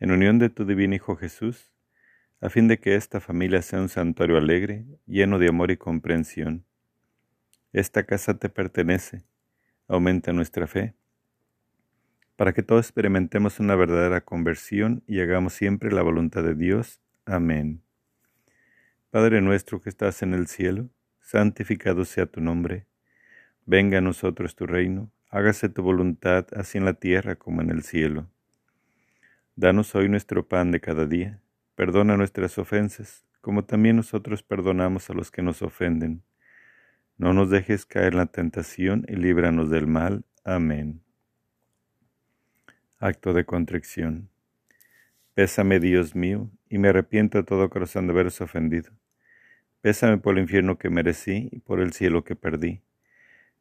en unión de tu divino Hijo Jesús, a fin de que esta familia sea un santuario alegre, lleno de amor y comprensión. Esta casa te pertenece, aumenta nuestra fe, para que todos experimentemos una verdadera conversión y hagamos siempre la voluntad de Dios. Amén. Padre nuestro que estás en el cielo, santificado sea tu nombre. Venga a nosotros tu reino, hágase tu voluntad así en la tierra como en el cielo. Danos hoy nuestro pan de cada día. Perdona nuestras ofensas, como también nosotros perdonamos a los que nos ofenden. No nos dejes caer en la tentación y líbranos del mal. Amén. Acto de contrición. Pésame, Dios mío, y me arrepiento todo corazón de haberos ofendido. Pésame por el infierno que merecí y por el cielo que perdí.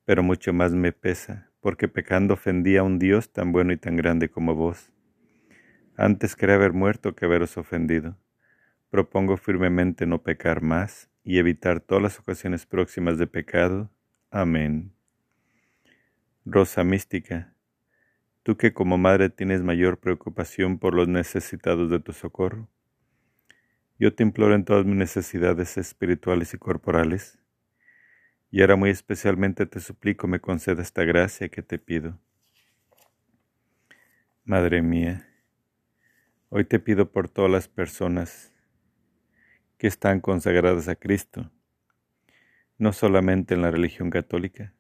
Pero mucho más me pesa, porque pecando ofendí a un Dios tan bueno y tan grande como vos antes quería haber muerto que haberos ofendido. Propongo firmemente no pecar más y evitar todas las ocasiones próximas de pecado. Amén. Rosa mística, tú que como madre tienes mayor preocupación por los necesitados de tu socorro, yo te imploro en todas mis necesidades espirituales y corporales, y ahora muy especialmente te suplico me conceda esta gracia que te pido. Madre mía, Hoy te pido por todas las personas que están consagradas a Cristo, no solamente en la religión católica,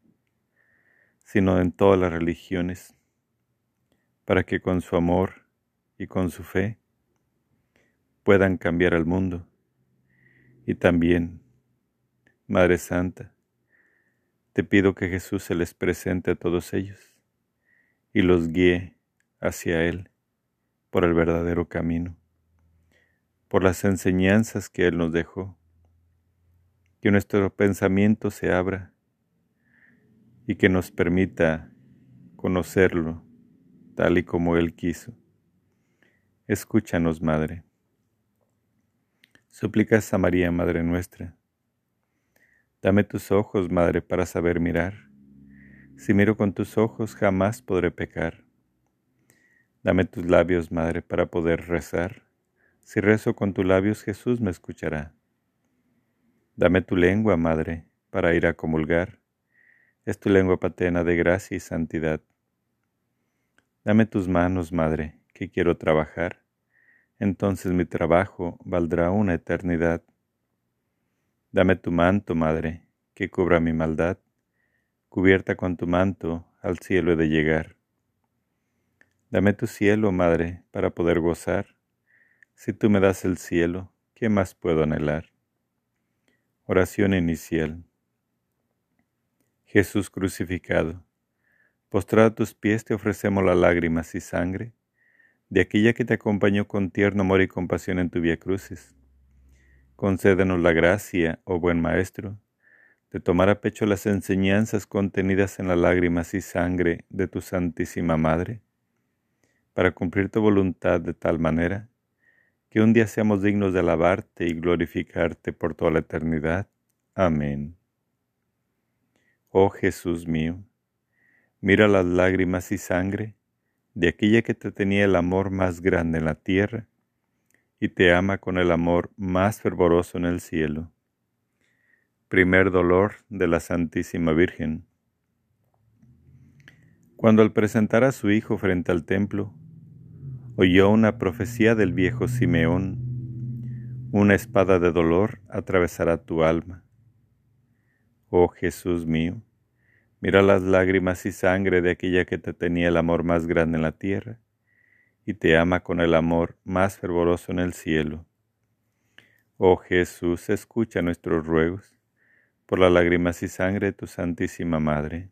sino en todas las religiones, para que con su amor y con su fe puedan cambiar al mundo. Y también, Madre Santa, te pido que Jesús se les presente a todos ellos y los guíe hacia Él por el verdadero camino, por las enseñanzas que Él nos dejó, que nuestro pensamiento se abra y que nos permita conocerlo tal y como Él quiso. Escúchanos, Madre. Suplicas a María, Madre nuestra. Dame tus ojos, Madre, para saber mirar. Si miro con tus ojos, jamás podré pecar. Dame tus labios, Madre, para poder rezar. Si rezo con tus labios, Jesús me escuchará. Dame tu lengua, Madre, para ir a comulgar. Es tu lengua paterna de gracia y santidad. Dame tus manos, Madre, que quiero trabajar. Entonces mi trabajo valdrá una eternidad. Dame tu manto, Madre, que cubra mi maldad. Cubierta con tu manto, al cielo he de llegar. Dame tu cielo, Madre, para poder gozar. Si tú me das el cielo, ¿qué más puedo anhelar? Oración inicial. Jesús crucificado, postrado a tus pies te ofrecemos las lágrimas y sangre de aquella que te acompañó con tierno amor y compasión en tu vía crucis. Concédenos la gracia, oh buen Maestro, de tomar a pecho las enseñanzas contenidas en las lágrimas y sangre de tu Santísima Madre para cumplir tu voluntad de tal manera que un día seamos dignos de alabarte y glorificarte por toda la eternidad. Amén. Oh Jesús mío, mira las lágrimas y sangre de aquella que te tenía el amor más grande en la tierra y te ama con el amor más fervoroso en el cielo. Primer dolor de la Santísima Virgen. Cuando al presentar a su Hijo frente al templo, oyó una profecía del viejo Simeón, una espada de dolor atravesará tu alma. Oh Jesús mío, mira las lágrimas y sangre de aquella que te tenía el amor más grande en la tierra y te ama con el amor más fervoroso en el cielo. Oh Jesús, escucha nuestros ruegos por las lágrimas y sangre de tu Santísima Madre.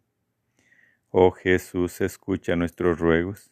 Oh Jesús, escucha nuestros ruegos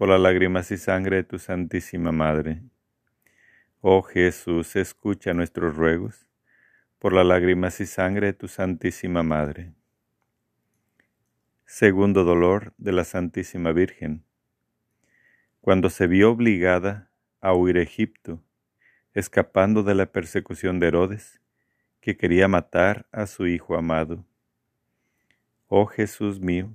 por las lágrimas y sangre de tu Santísima Madre. Oh Jesús, escucha nuestros ruegos, por las lágrimas y sangre de tu Santísima Madre. Segundo dolor de la Santísima Virgen. Cuando se vio obligada a huir a Egipto, escapando de la persecución de Herodes, que quería matar a su Hijo amado. Oh Jesús mío,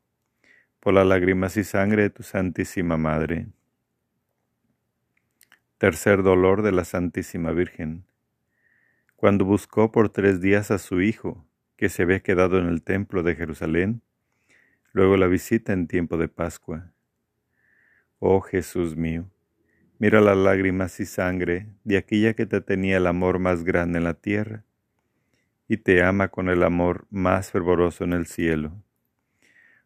por las lágrimas y sangre de tu Santísima Madre. Tercer dolor de la Santísima Virgen cuando buscó por tres días a su hijo, que se había quedado en el templo de Jerusalén, luego la visita en tiempo de Pascua. Oh Jesús mío, mira las lágrimas y sangre de aquella que te tenía el amor más grande en la tierra, y te ama con el amor más fervoroso en el cielo.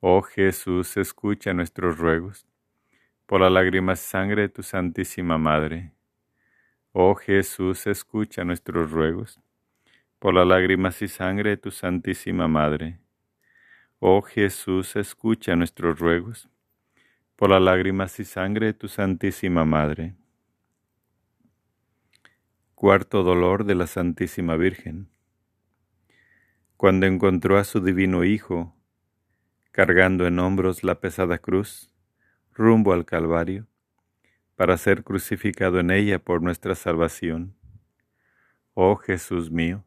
Oh Jesús, escucha nuestros ruegos, por las lágrimas y sangre de tu Santísima Madre. Oh Jesús, escucha nuestros ruegos, por las lágrimas y sangre de tu Santísima Madre. Oh Jesús, escucha nuestros ruegos, por las lágrimas y sangre de tu Santísima Madre. Cuarto dolor de la Santísima Virgen. Cuando encontró a su divino Hijo, cargando en hombros la pesada cruz, rumbo al Calvario, para ser crucificado en ella por nuestra salvación. Oh Jesús mío,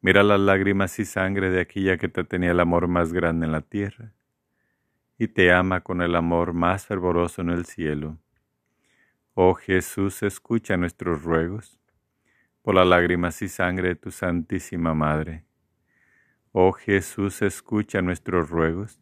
mira las lágrimas y sangre de aquella que te tenía el amor más grande en la tierra, y te ama con el amor más fervoroso en el cielo. Oh Jesús, escucha nuestros ruegos, por las lágrimas y sangre de tu Santísima Madre. Oh Jesús, escucha nuestros ruegos,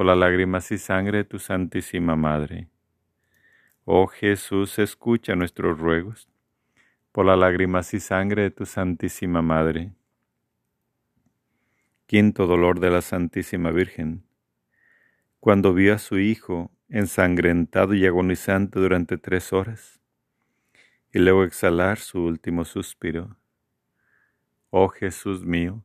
por las lágrimas y sangre de tu Santísima Madre. Oh Jesús, escucha nuestros ruegos, por las lágrimas y sangre de tu Santísima Madre. Quinto dolor de la Santísima Virgen. Cuando vio a su Hijo ensangrentado y agonizante durante tres horas, y luego exhalar su último suspiro. Oh Jesús mío,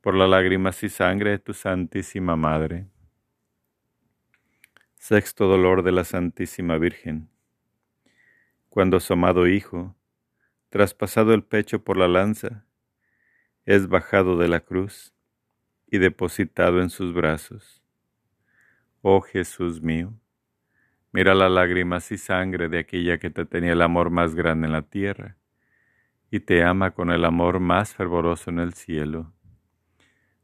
por las lágrimas y sangre de tu Santísima Madre. Sexto dolor de la Santísima Virgen. Cuando su amado Hijo, traspasado el pecho por la lanza, es bajado de la cruz y depositado en sus brazos. Oh Jesús mío, mira las lágrimas y sangre de aquella que te tenía el amor más grande en la tierra y te ama con el amor más fervoroso en el cielo.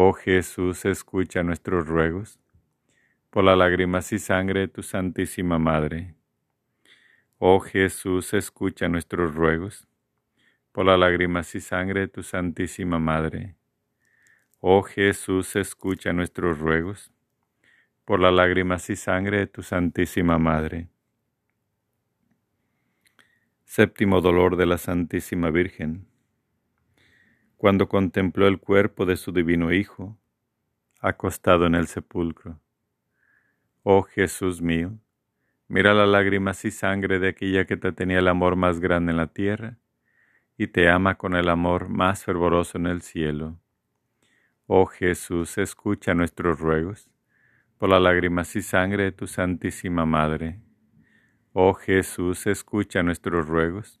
Oh Jesús, escucha nuestros ruegos, por las lágrimas y sangre de tu Santísima Madre. Oh Jesús, escucha nuestros ruegos, por las lágrimas y sangre de tu Santísima Madre. Oh Jesús, escucha nuestros ruegos, por las lágrimas y sangre de tu Santísima Madre. Séptimo dolor de la Santísima Virgen. Cuando contempló el cuerpo de su divino Hijo, acostado en el sepulcro. Oh Jesús mío, mira las lágrimas y sangre de aquella que te tenía el amor más grande en la tierra y te ama con el amor más fervoroso en el cielo. Oh Jesús, escucha nuestros ruegos por las lágrimas y sangre de tu Santísima Madre. Oh Jesús, escucha nuestros ruegos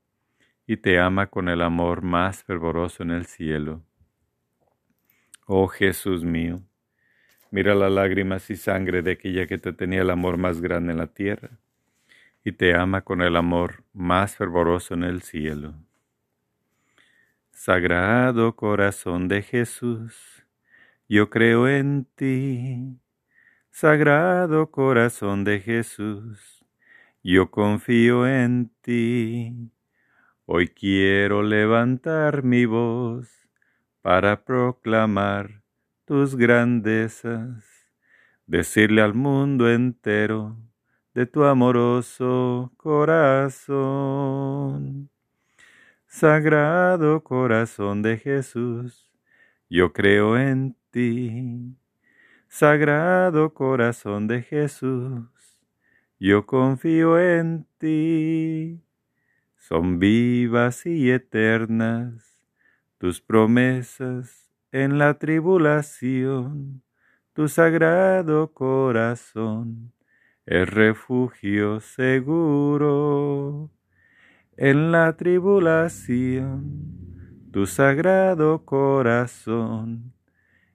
y te ama con el amor más fervoroso en el cielo. Oh Jesús mío, mira las lágrimas y sangre de aquella que te tenía el amor más grande en la tierra y te ama con el amor más fervoroso en el cielo. Sagrado corazón de Jesús, yo creo en ti. Sagrado corazón de Jesús, yo confío en ti. Hoy quiero levantar mi voz para proclamar tus grandezas, decirle al mundo entero de tu amoroso corazón. Sagrado corazón de Jesús, yo creo en ti. Sagrado corazón de Jesús, yo confío en ti. Son vivas y eternas tus promesas en la tribulación, tu sagrado corazón es refugio seguro en la tribulación. Tu sagrado corazón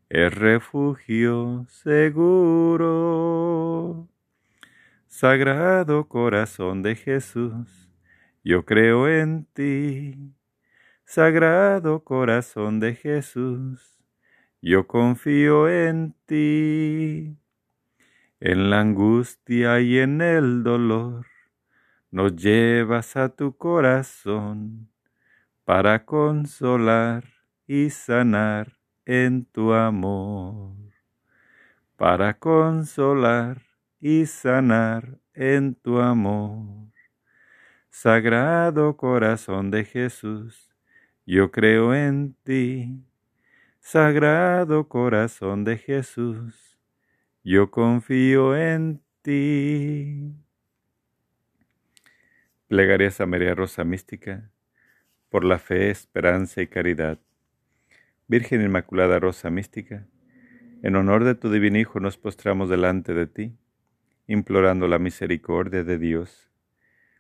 es refugio seguro. Sagrado corazón de Jesús, yo creo en ti. Sagrado corazón de Jesús, yo confío en ti. En la angustia y en el dolor, nos llevas a tu corazón para consolar y sanar en tu amor, para consolar y sanar en tu amor. Sagrado corazón de Jesús, yo creo en ti. Sagrado corazón de Jesús, yo confío en ti. Plegarias a María Rosa Mística, por la fe, esperanza y caridad. Virgen Inmaculada Rosa Mística, en honor de tu divino Hijo nos postramos delante de ti, implorando la misericordia de Dios.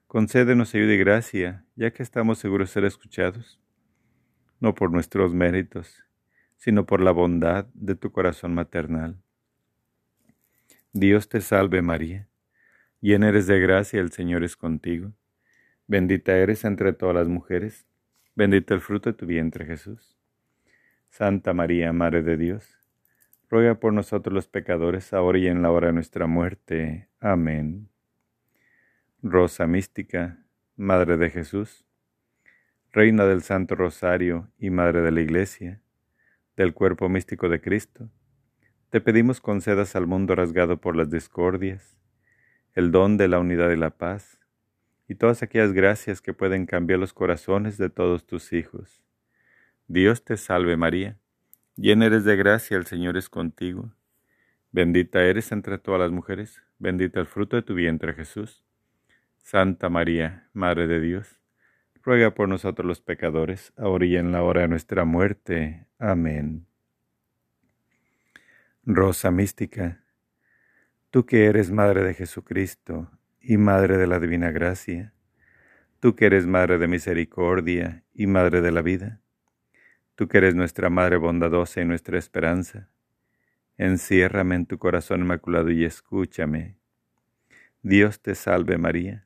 Concédenos ayuda y gracia, ya que estamos seguros de ser escuchados, no por nuestros méritos, sino por la bondad de tu corazón maternal. Dios te salve María, llena eres de gracia, el Señor es contigo. Bendita eres entre todas las mujeres, bendito el fruto de tu vientre Jesús. Santa María, Madre de Dios, ruega por nosotros los pecadores, ahora y en la hora de nuestra muerte. Amén. Rosa mística, Madre de Jesús, Reina del Santo Rosario y Madre de la Iglesia, del cuerpo místico de Cristo, te pedimos concedas al mundo rasgado por las discordias, el don de la unidad y la paz, y todas aquellas gracias que pueden cambiar los corazones de todos tus hijos Dios te salve María, llena eres de gracia, el Señor es contigo. Bendita eres entre todas las mujeres, bendito el fruto de tu vientre Jesús. Santa María, Madre de Dios, ruega por nosotros los pecadores, ahora y en la hora de nuestra muerte. Amén. Rosa mística, tú que eres Madre de Jesucristo y Madre de la Divina Gracia, tú que eres Madre de Misericordia y Madre de la Vida, Tú que eres nuestra Madre bondadosa y nuestra esperanza, enciérrame en tu corazón inmaculado y escúchame. Dios te salve María,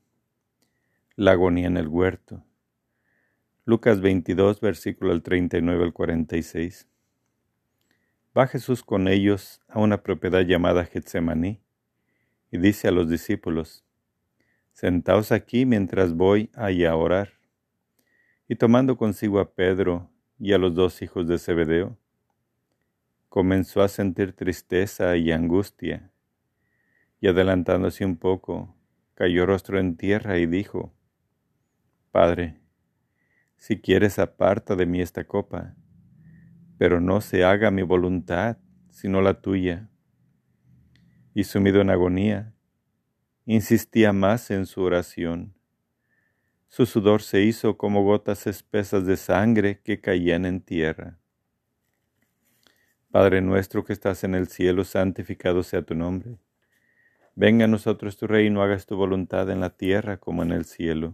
La agonía en el huerto. Lucas 22, versículo del 39 al 46. Va Jesús con ellos a una propiedad llamada Getsemaní y dice a los discípulos, Sentaos aquí mientras voy a orar. Y tomando consigo a Pedro, y a los dos hijos de Zebedeo. Comenzó a sentir tristeza y angustia, y adelantándose un poco, cayó rostro en tierra y dijo, Padre, si quieres aparta de mí esta copa, pero no se haga mi voluntad, sino la tuya. Y sumido en agonía, insistía más en su oración su sudor se hizo como gotas espesas de sangre que caían en tierra. Padre nuestro que estás en el cielo, santificado sea tu nombre. Venga a nosotros tu reino, hagas tu voluntad en la tierra como en el cielo.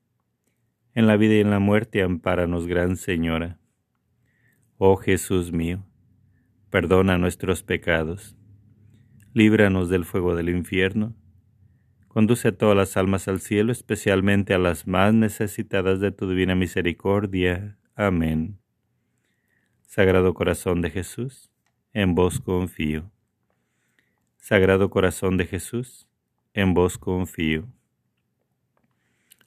en la vida y en la muerte, ampáranos, Gran Señora. Oh Jesús mío, perdona nuestros pecados, líbranos del fuego del infierno, conduce a todas las almas al cielo, especialmente a las más necesitadas de tu divina misericordia. Amén. Sagrado Corazón de Jesús, en vos confío. Sagrado Corazón de Jesús, en vos confío.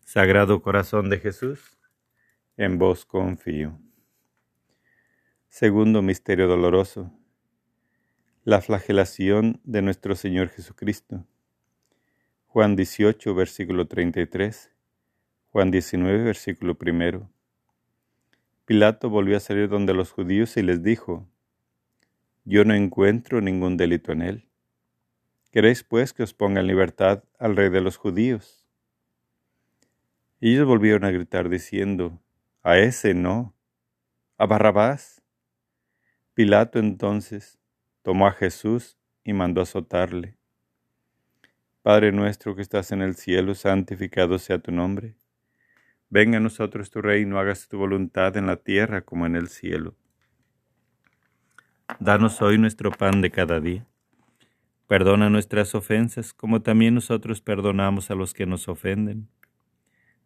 Sagrado Corazón de Jesús, en vos confío. Segundo Misterio Doloroso. La flagelación de nuestro Señor Jesucristo. Juan 18, versículo 33. Juan 19, versículo primero. Pilato volvió a salir donde los judíos y les dijo, yo no encuentro ningún delito en él. ¿Queréis pues que os ponga en libertad al rey de los judíos? Ellos volvieron a gritar diciendo, a ese no, a Barrabás. Pilato entonces tomó a Jesús y mandó azotarle. Padre nuestro que estás en el cielo, santificado sea tu nombre. Venga a nosotros tu reino, hágase tu voluntad en la tierra como en el cielo. Danos hoy nuestro pan de cada día. Perdona nuestras ofensas, como también nosotros perdonamos a los que nos ofenden.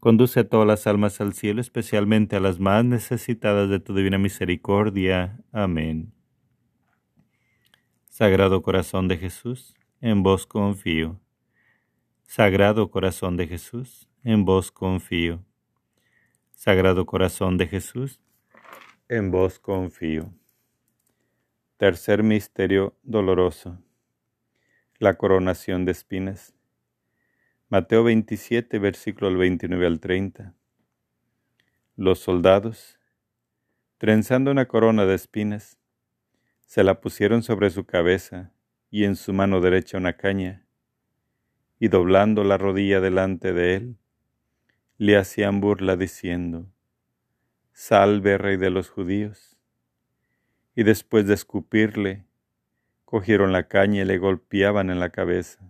conduce a todas las almas al cielo, especialmente a las más necesitadas de tu divina misericordia. Amén. Sagrado Corazón de Jesús, en vos confío. Sagrado Corazón de Jesús, en vos confío. Sagrado Corazón de Jesús, en vos confío. Tercer misterio doloroso. La coronación de espinas. Mateo 27, versículo 29 al 30. Los soldados, trenzando una corona de espinas, se la pusieron sobre su cabeza y en su mano derecha una caña, y doblando la rodilla delante de él, le hacían burla diciendo, Salve, rey de los judíos y después de escupirle, cogieron la caña y le golpeaban en la cabeza.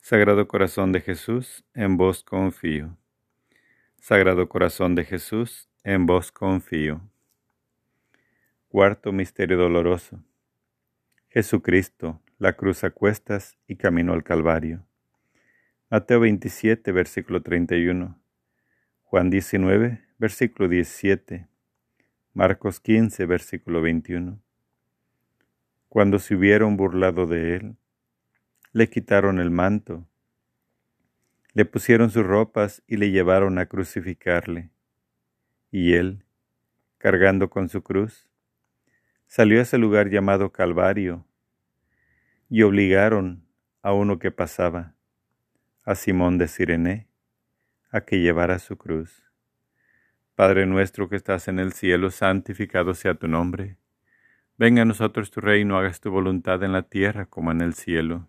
Sagrado Corazón de Jesús, en vos confío. Sagrado Corazón de Jesús, en vos confío. Cuarto Misterio Doloroso. Jesucristo, la cruz a cuestas y camino al Calvario. Mateo 27, versículo 31. Juan 19, versículo 17. Marcos 15, versículo 21. Cuando se hubieron burlado de él, le quitaron el manto, le pusieron sus ropas y le llevaron a crucificarle. Y él, cargando con su cruz, salió a ese lugar llamado Calvario y obligaron a uno que pasaba, a Simón de Sirene, a que llevara su cruz. Padre nuestro que estás en el cielo, santificado sea tu nombre. Venga a nosotros tu reino, hagas tu voluntad en la tierra como en el cielo.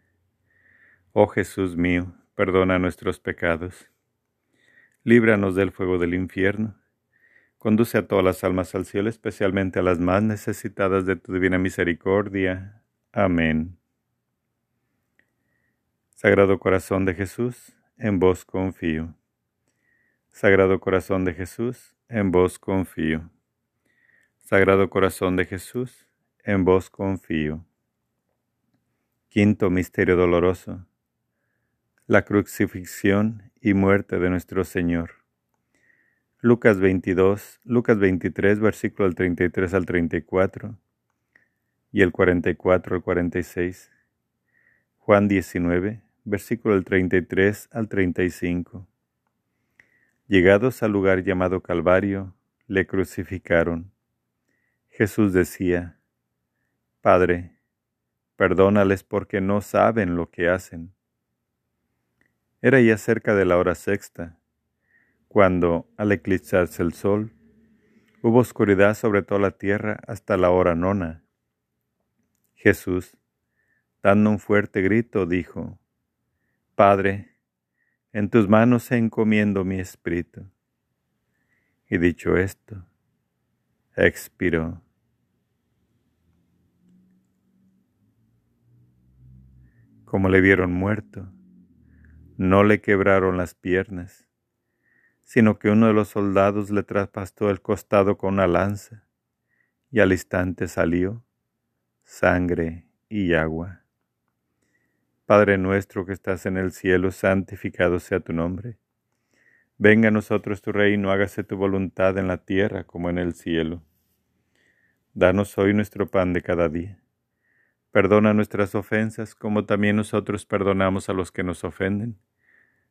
Oh Jesús mío, perdona nuestros pecados, líbranos del fuego del infierno, conduce a todas las almas al cielo, especialmente a las más necesitadas de tu divina misericordia. Amén. Sagrado Corazón de Jesús, en vos confío. Sagrado Corazón de Jesús, en vos confío. Sagrado Corazón de Jesús, en vos confío. Quinto Misterio Doloroso. La crucifixión y muerte de nuestro Señor. Lucas 22, Lucas 23, versículo del 33 al 34 y el 44 al 46. Juan 19, versículo del 33 al 35. Llegados al lugar llamado Calvario, le crucificaron. Jesús decía, Padre, perdónales porque no saben lo que hacen. Era ya cerca de la hora sexta, cuando, al eclipsarse el sol, hubo oscuridad sobre toda la tierra hasta la hora nona. Jesús, dando un fuerte grito, dijo, Padre, en tus manos encomiendo mi espíritu. Y dicho esto, expiró. Como le vieron muerto, no le quebraron las piernas, sino que uno de los soldados le traspastó el costado con una lanza, y al instante salió sangre y agua. Padre nuestro que estás en el cielo, santificado sea tu nombre. Venga a nosotros tu reino, hágase tu voluntad en la tierra como en el cielo. Danos hoy nuestro pan de cada día. Perdona nuestras ofensas, como también nosotros perdonamos a los que nos ofenden.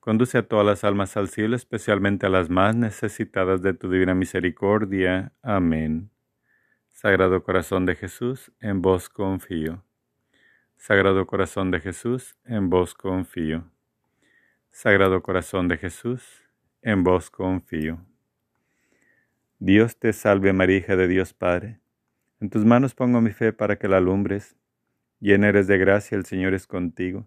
conduce a todas las almas al cielo, especialmente a las más necesitadas de tu divina misericordia. Amén. Sagrado Corazón de Jesús, en vos confío. Sagrado Corazón de Jesús, en vos confío. Sagrado Corazón de Jesús, en vos confío. Dios te salve María, hija de Dios Padre. En tus manos pongo mi fe para que la alumbres. Llena eres de gracia, el Señor es contigo.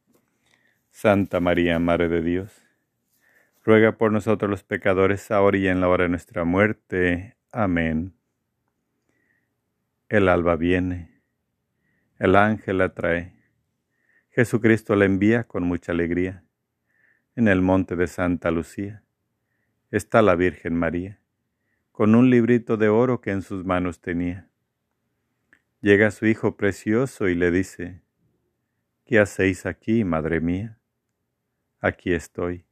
Santa María, Madre de Dios, ruega por nosotros los pecadores, ahora y en la hora de nuestra muerte. Amén. El alba viene, el ángel la trae, Jesucristo la envía con mucha alegría en el monte de Santa Lucía, está la Virgen María, con un librito de oro que en sus manos tenía. Llega su hijo precioso y le dice, ¿Qué hacéis aquí, madre mía? Aquí estoy,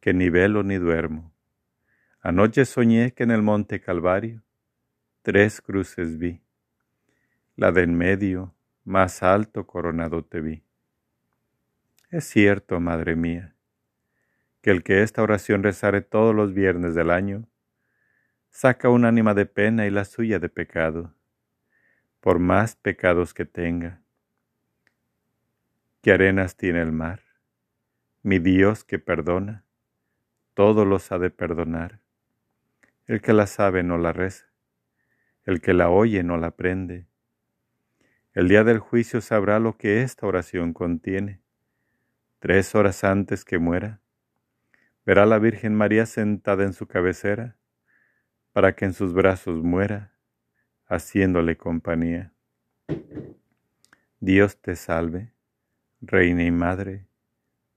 que ni velo ni duermo. Anoche soñé que en el monte Calvario tres cruces vi. La de en medio, más alto coronado te vi. Es cierto, madre mía, que el que esta oración rezare todos los viernes del año, saca un ánima de pena y la suya de pecado, por más pecados que tenga. ¿Qué arenas tiene el mar? Mi Dios que perdona, todos los ha de perdonar. El que la sabe no la reza, el que la oye no la aprende. El día del juicio sabrá lo que esta oración contiene. Tres horas antes que muera, verá la Virgen María sentada en su cabecera, para que en sus brazos muera, haciéndole compañía. Dios te salve, Reina y Madre,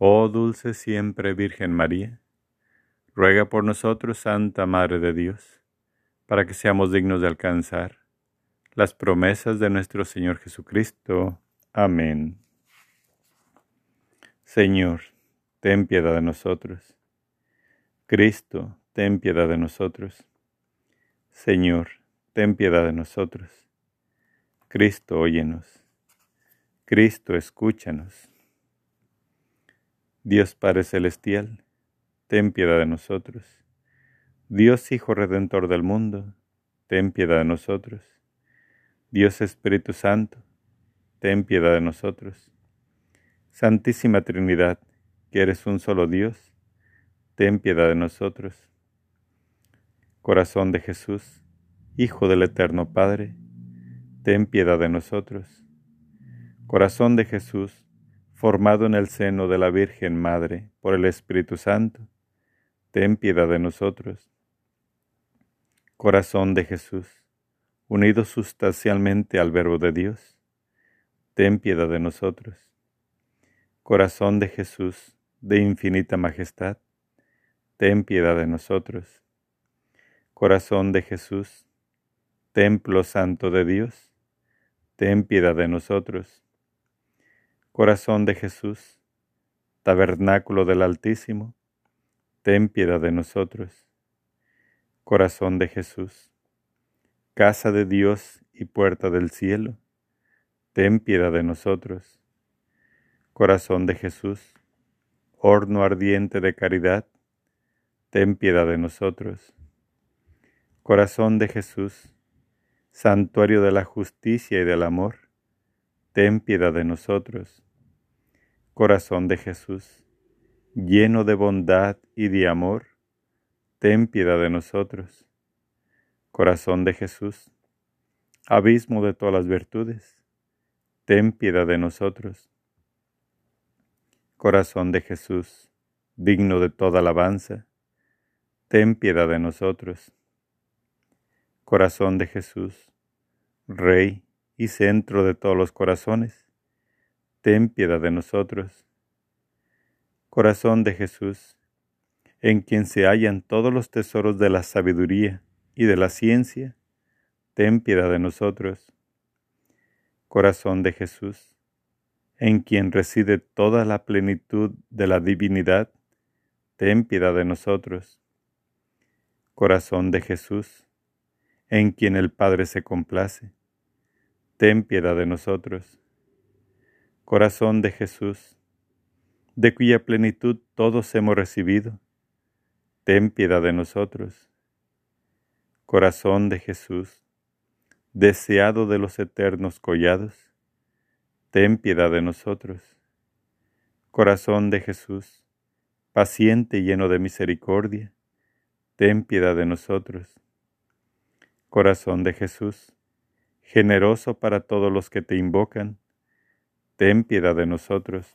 Oh dulce siempre Virgen María, ruega por nosotros, Santa Madre de Dios, para que seamos dignos de alcanzar las promesas de nuestro Señor Jesucristo. Amén. Señor, ten piedad de nosotros. Cristo, ten piedad de nosotros. Señor, ten piedad de nosotros. Cristo, óyenos. Cristo, escúchanos. Dios Padre Celestial, ten piedad de nosotros. Dios Hijo Redentor del mundo, ten piedad de nosotros. Dios Espíritu Santo, ten piedad de nosotros. Santísima Trinidad, que eres un solo Dios, ten piedad de nosotros. Corazón de Jesús, Hijo del Eterno Padre, ten piedad de nosotros. Corazón de Jesús, formado en el seno de la Virgen Madre por el Espíritu Santo, ten piedad de nosotros. Corazón de Jesús, unido sustancialmente al Verbo de Dios, ten piedad de nosotros. Corazón de Jesús, de infinita majestad, ten piedad de nosotros. Corazón de Jesús, templo santo de Dios, ten piedad de nosotros. Corazón de Jesús, tabernáculo del Altísimo, ten piedad de nosotros. Corazón de Jesús, casa de Dios y puerta del cielo, ten piedad de nosotros. Corazón de Jesús, horno ardiente de caridad, ten piedad de nosotros. Corazón de Jesús, santuario de la justicia y del amor, ten piedad de nosotros. Corazón de Jesús, lleno de bondad y de amor, ten piedad de nosotros. Corazón de Jesús, abismo de todas las virtudes, ten piedad de nosotros. Corazón de Jesús, digno de toda alabanza, ten piedad de nosotros. Corazón de Jesús, Rey y centro de todos los corazones, ten piedad de nosotros. Corazón de Jesús, en quien se hallan todos los tesoros de la sabiduría y de la ciencia, ten piedad de nosotros corazón de Jesús, en quien reside toda la plenitud de la divinidad, ten piedad de nosotros. Corazón de Jesús, en quien el Padre se complace, ten piedad de nosotros. Corazón de Jesús, de cuya plenitud todos hemos recibido, ten piedad de nosotros. Corazón de Jesús, deseado de los eternos collados, ten piedad de nosotros. Corazón de Jesús, paciente y lleno de misericordia, ten piedad de nosotros. Corazón de Jesús, generoso para todos los que te invocan, ten piedad de nosotros.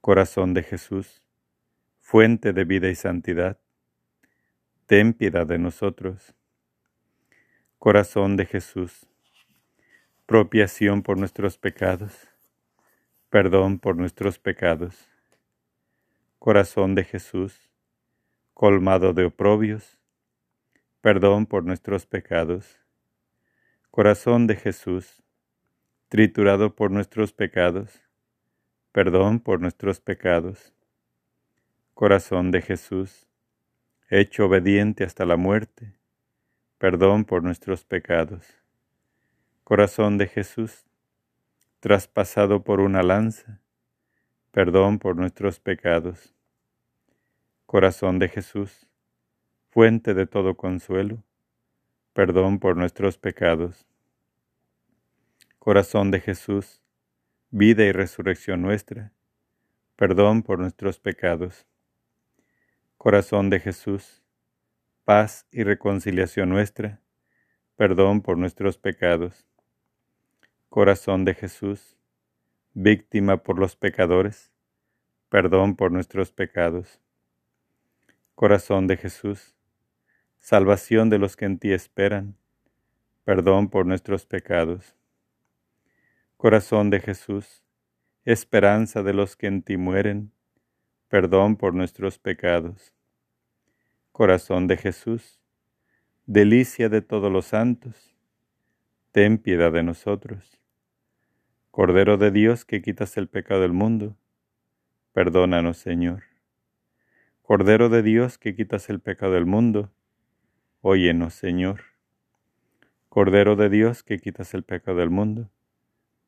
Corazón de Jesús, fuente de vida y santidad, ten piedad de nosotros. Corazón de Jesús, propiación por nuestros pecados, perdón por nuestros pecados. Corazón de Jesús, colmado de oprobios, perdón por nuestros pecados. Corazón de Jesús, triturado por nuestros pecados, perdón por nuestros pecados. Corazón de Jesús, hecho obediente hasta la muerte, perdón por nuestros pecados. Corazón de Jesús, traspasado por una lanza, perdón por nuestros pecados. Corazón de Jesús, fuente de todo consuelo, perdón por nuestros pecados. Corazón de Jesús, vida y resurrección nuestra, perdón por nuestros pecados. Corazón de Jesús, paz y reconciliación nuestra, perdón por nuestros pecados. Corazón de Jesús, víctima por los pecadores, perdón por nuestros pecados. Corazón de Jesús, salvación de los que en ti esperan, perdón por nuestros pecados. Corazón de Jesús, esperanza de los que en ti mueren, perdón por nuestros pecados. Corazón de Jesús, delicia de todos los santos, ten piedad de nosotros. Cordero de Dios que quitas el pecado del mundo, perdónanos Señor. Cordero de Dios que quitas el pecado del mundo, óyenos Señor. Cordero de Dios que quitas el pecado del mundo,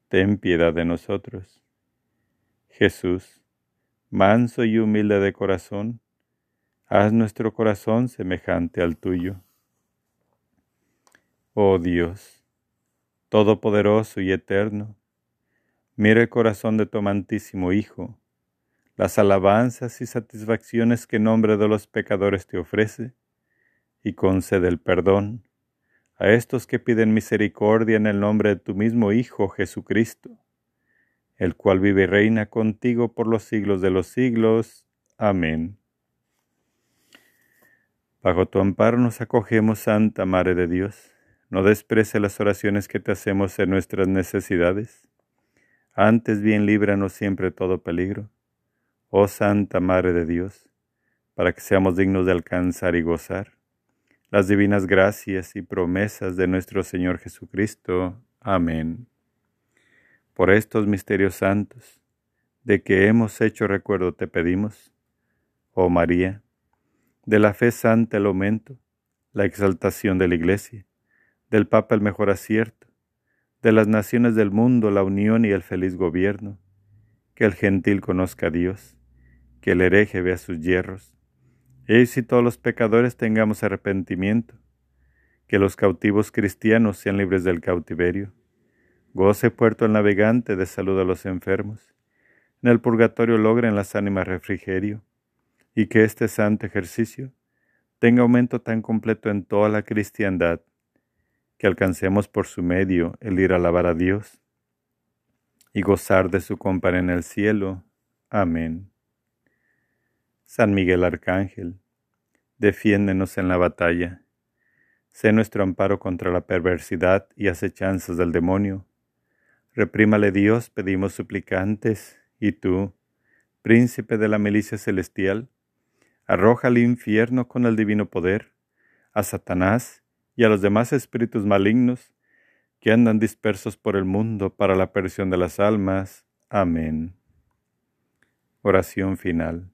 ten piedad de nosotros. Jesús, manso y humilde de corazón, haz nuestro corazón semejante al tuyo. Oh Dios, todopoderoso y eterno, mira el corazón de tu amantísimo Hijo, las alabanzas y satisfacciones que en nombre de los pecadores te ofrece, y concede el perdón a estos que piden misericordia en el nombre de tu mismo Hijo Jesucristo, el cual vive y reina contigo por los siglos de los siglos. Amén. Bajo tu amparo nos acogemos, Santa Madre de Dios. No desprece las oraciones que te hacemos en nuestras necesidades. Antes bien líbranos siempre todo peligro. Oh Santa Madre de Dios, para que seamos dignos de alcanzar y gozar las divinas gracias y promesas de nuestro Señor Jesucristo. Amén. Por estos misterios santos, de que hemos hecho recuerdo te pedimos, oh María, de la fe santa el aumento, la exaltación de la Iglesia, del Papa el mejor acierto, de las naciones del mundo la unión y el feliz gobierno, que el gentil conozca a Dios, que el hereje vea sus hierros, y si todos los pecadores tengamos arrepentimiento, que los cautivos cristianos sean libres del cautiverio, goce puerto el navegante de salud a los enfermos, en el purgatorio logren las ánimas refrigerio, y que este santo ejercicio tenga aumento tan completo en toda la cristiandad, que alcancemos por su medio el ir a alabar a Dios y gozar de su compañía en el cielo. Amén. San Miguel Arcángel, defiéndenos en la batalla. Sé nuestro amparo contra la perversidad y acechanzas del demonio. Reprímale Dios, pedimos suplicantes, y tú, príncipe de la milicia celestial, arroja al infierno con el divino poder a Satanás y a los demás espíritus malignos que andan dispersos por el mundo para la perdición de las almas. Amén. Oración final.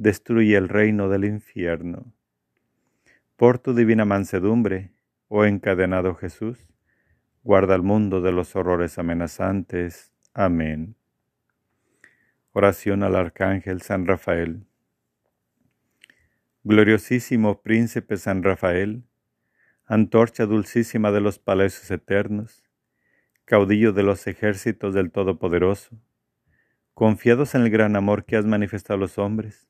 destruye el reino del infierno. Por tu divina mansedumbre, oh encadenado Jesús, guarda el mundo de los horrores amenazantes. Amén. Oración al Arcángel San Rafael. Gloriosísimo Príncipe San Rafael, antorcha dulcísima de los palacios eternos, caudillo de los ejércitos del Todopoderoso, confiados en el gran amor que has manifestado a los hombres,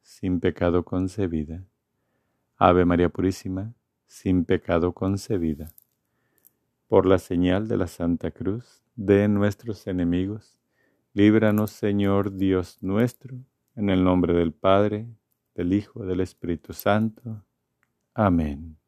sin pecado concebida. Ave María Purísima, sin pecado concebida. Por la señal de la Santa Cruz de nuestros enemigos. Líbranos, Señor Dios nuestro, en el nombre del Padre, del Hijo, del Espíritu Santo. Amén.